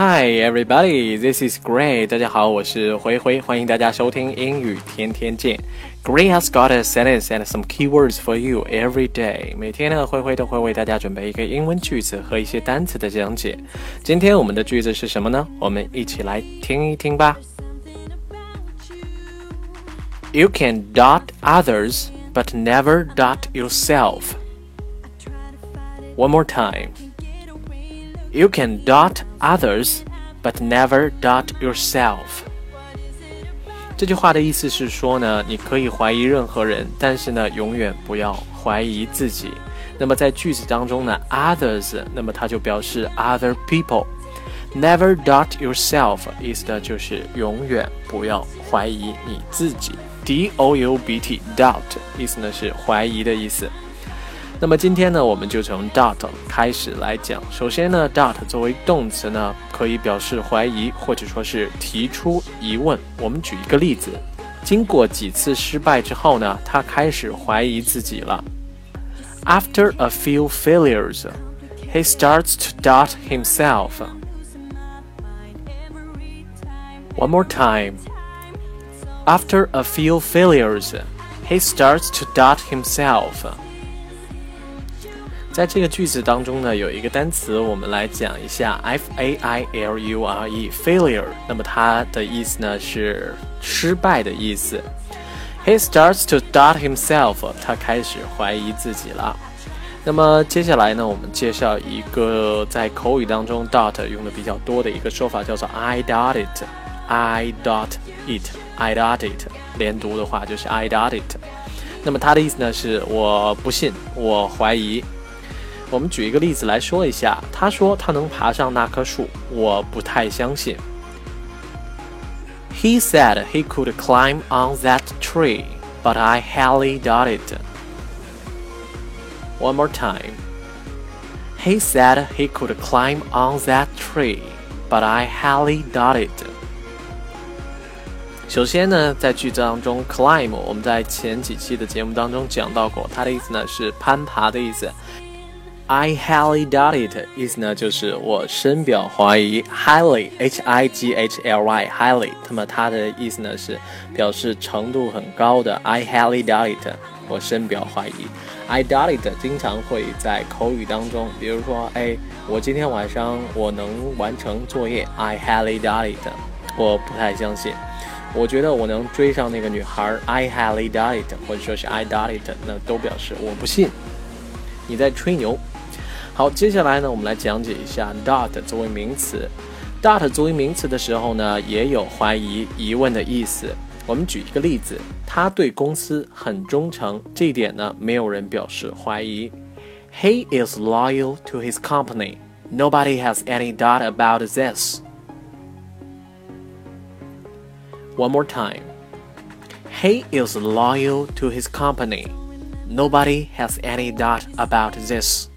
Hi everybody, this is Gray. 大家好，我是灰灰，欢迎大家收听英语天天见。Gray has got a sentence and some keywords for you every day. 每天呢，灰灰都会为大家准备一个英文句子和一些单词的讲解。今天我们的句子是什么呢？我们一起来听一听吧。You can dot others, but never dot yourself. One more time. You can dot others, but never dot yourself. 这句话的意思是说呢，你可以怀疑任何人，但是呢，永远不要怀疑自己。那么在句子当中呢，others，那么它就表示 other people。Never dot yourself，意思的就是永远不要怀疑你自己。D O U B T，doubt，意思呢是怀疑的意思。那么今天呢，我们就从 doubt 开始来讲。首先呢，doubt 作为动词呢，可以表示怀疑或者说是提出疑问。我们举一个例子：经过几次失败之后呢，他开始怀疑自己了。After a few failures, he starts to doubt himself. One more time. After a few failures, he starts to doubt himself. 在这个句子当中呢，有一个单词，我们来讲一下 f a i l u r e，failure。那么它的意思呢是失败的意思。He starts to doubt himself，他开始怀疑自己了。那么接下来呢，我们介绍一个在口语当中 doubt 用的比较多的一个说法，叫做 I doubt it。I doubt it，I doubt it，连读的话就是 I doubt it。那么它的意思呢是我不信，我怀疑。我们举一个例子来说一下。他说他能爬上那棵树，我不太相信。He said he could climb on that tree, but I highly doubt it. One more time. He said he could climb on that tree, but I highly doubt it. 首先呢，在句子当中，climb 我们在前几期的节目当中讲到过，它的意思呢是攀爬的意思。 I highly doubt it，意思呢就是我深表怀疑。Highly，H I G H L Y，highly，那么它的意思呢是表示程度很高的。I highly doubt it，我深表怀疑。I doubt it 经常会在口语当中，比如说，哎，我今天晚上我能完成作业。I highly doubt it，我不太相信。我觉得我能追上那个女孩。I highly doubt it，或者说是 I doubt it，那都表示我不信。你在吹牛。好，接下来呢，我们来讲解一下 doubt 作为名词。doubt 作为名词的时候呢，也有怀疑、疑问的意思。我们举一个例子，他对公司很忠诚，这一点呢，没有人表示怀疑。He is loyal to his company. Nobody has any doubt about this. One more time. He is loyal to his company. Nobody has any doubt about this.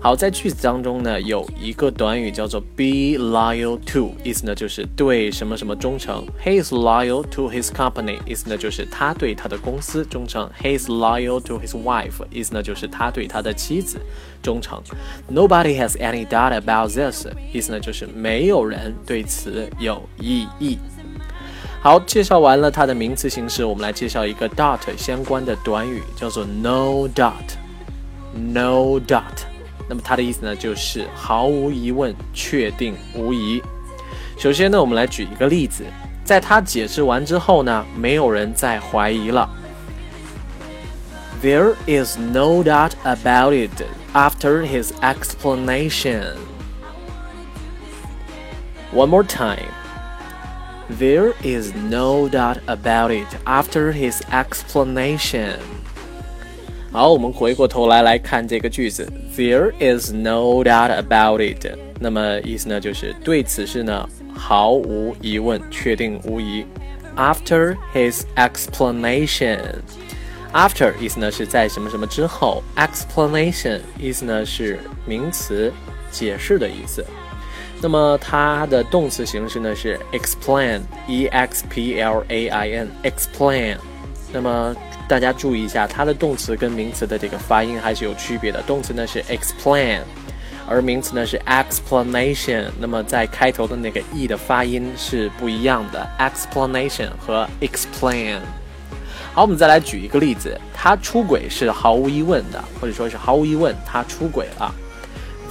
好，在句子当中呢，有一个短语叫做 be loyal to，意思呢就是对什么什么忠诚。He is loyal to his company，意思呢就是他对他的公司忠诚。He is loyal to his wife，意思呢就是他对他的妻子忠诚。Nobody has any doubt about this，意思呢就是没有人对此有异议。好，介绍完了它的名词形式，我们来介绍一个 dot 相关的短语，叫做 no doubt，no dot。那么它的意思呢，就是毫无疑问、确定无疑。首先呢，我们来举一个例子，在他解释完之后呢，没有人再怀疑了。There is no doubt about it after his explanation. One more time. There is no doubt about it after his explanation. 好，我们回过头来来看这个句子，There is no doubt about it。那么意思呢，就是对此事呢毫无疑问，确定无疑。After his explanation，after 意思呢是在什么什么之后，explanation 意思呢是名词，解释的意思。那么它的动词形式呢是 explain，e x p l a i n，explain。那么大家注意一下，它的动词跟名词的这个发音还是有区别的。动词呢是 explain， 而名词呢是 explanation。那么在开头的那个 e 的发音是不一样的，explanation 和 explain。好，我们再来举一个例子，他出轨是毫无疑问的，或者说是毫无疑问他出轨了。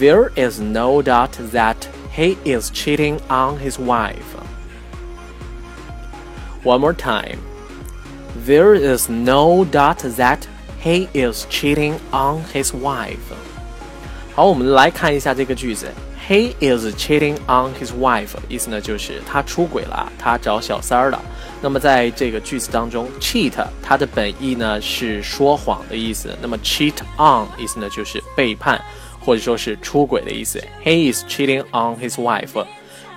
There is no doubt that he is cheating on his wife. One more time. There is no doubt that he is cheating on his wife. 好，我们来看一下这个句子。He is cheating on his wife，意思呢就是他出轨了，他找小三儿了。那么在这个句子当中，cheat 它的本意呢是说谎的意思。那么 cheat on 意思呢就是背叛，或者说是出轨的意思。He is cheating on his wife，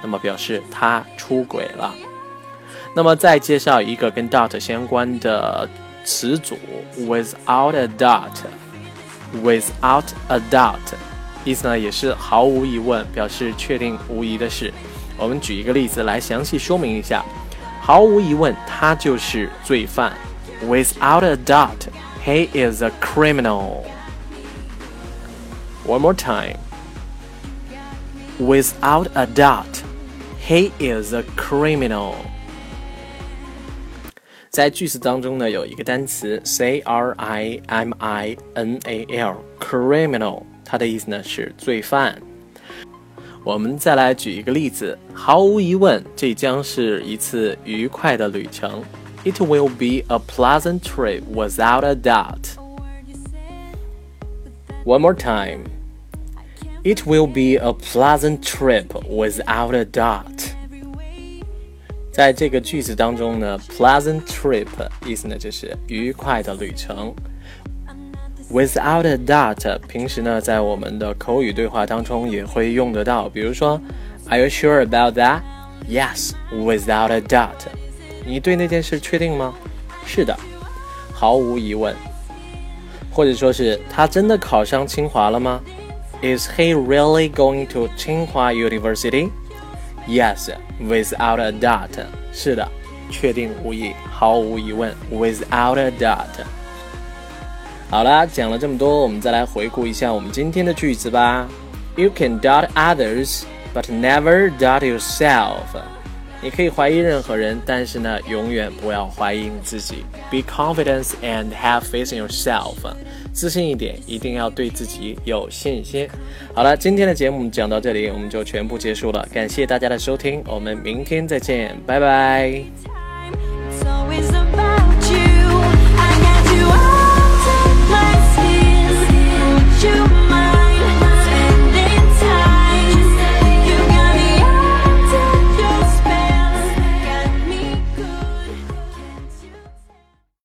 那么表示他出轨了。那么再介绍一个跟 doubt 相关的词组，without a doubt，without a doubt。意思呢也是毫无疑问，表示确定无疑的事。我们举一个例子来详细说明一下。毫无疑问，他就是罪犯。Without a doubt, he is a criminal. One more time. Without a doubt, he is a criminal. 在句子当中呢，有一个单词 c r i m i n a l，criminal。它的意思呢是罪犯。我们再来举一个例子，毫无疑问，这将是一次愉快的旅程。It will be a pleasant trip without a doubt. One more time. It will be a pleasant trip without a doubt. 在这个句子当中呢，pleasant trip 意思呢就是愉快的旅程。Without a doubt，平时呢，在我们的口语对话当中也会用得到。比如说，Are you sure about that? Yes, without a doubt。你对那件事确定吗？是的，毫无疑问。或者说是他真的考上清华了吗？Is he really going to Tsinghua University? Yes, without a doubt。是的，确定无疑，毫无疑问，without a doubt。好啦，讲了这么多，我们再来回顾一下我们今天的句子吧。You can doubt others, but never doubt yourself。你可以怀疑任何人，但是呢，永远不要怀疑你自己。Be confident and have faith in yourself。自信一点，一定要对自己有信心。好了，今天的节目讲到这里，我们就全部结束了。感谢大家的收听，我们明天再见，拜拜。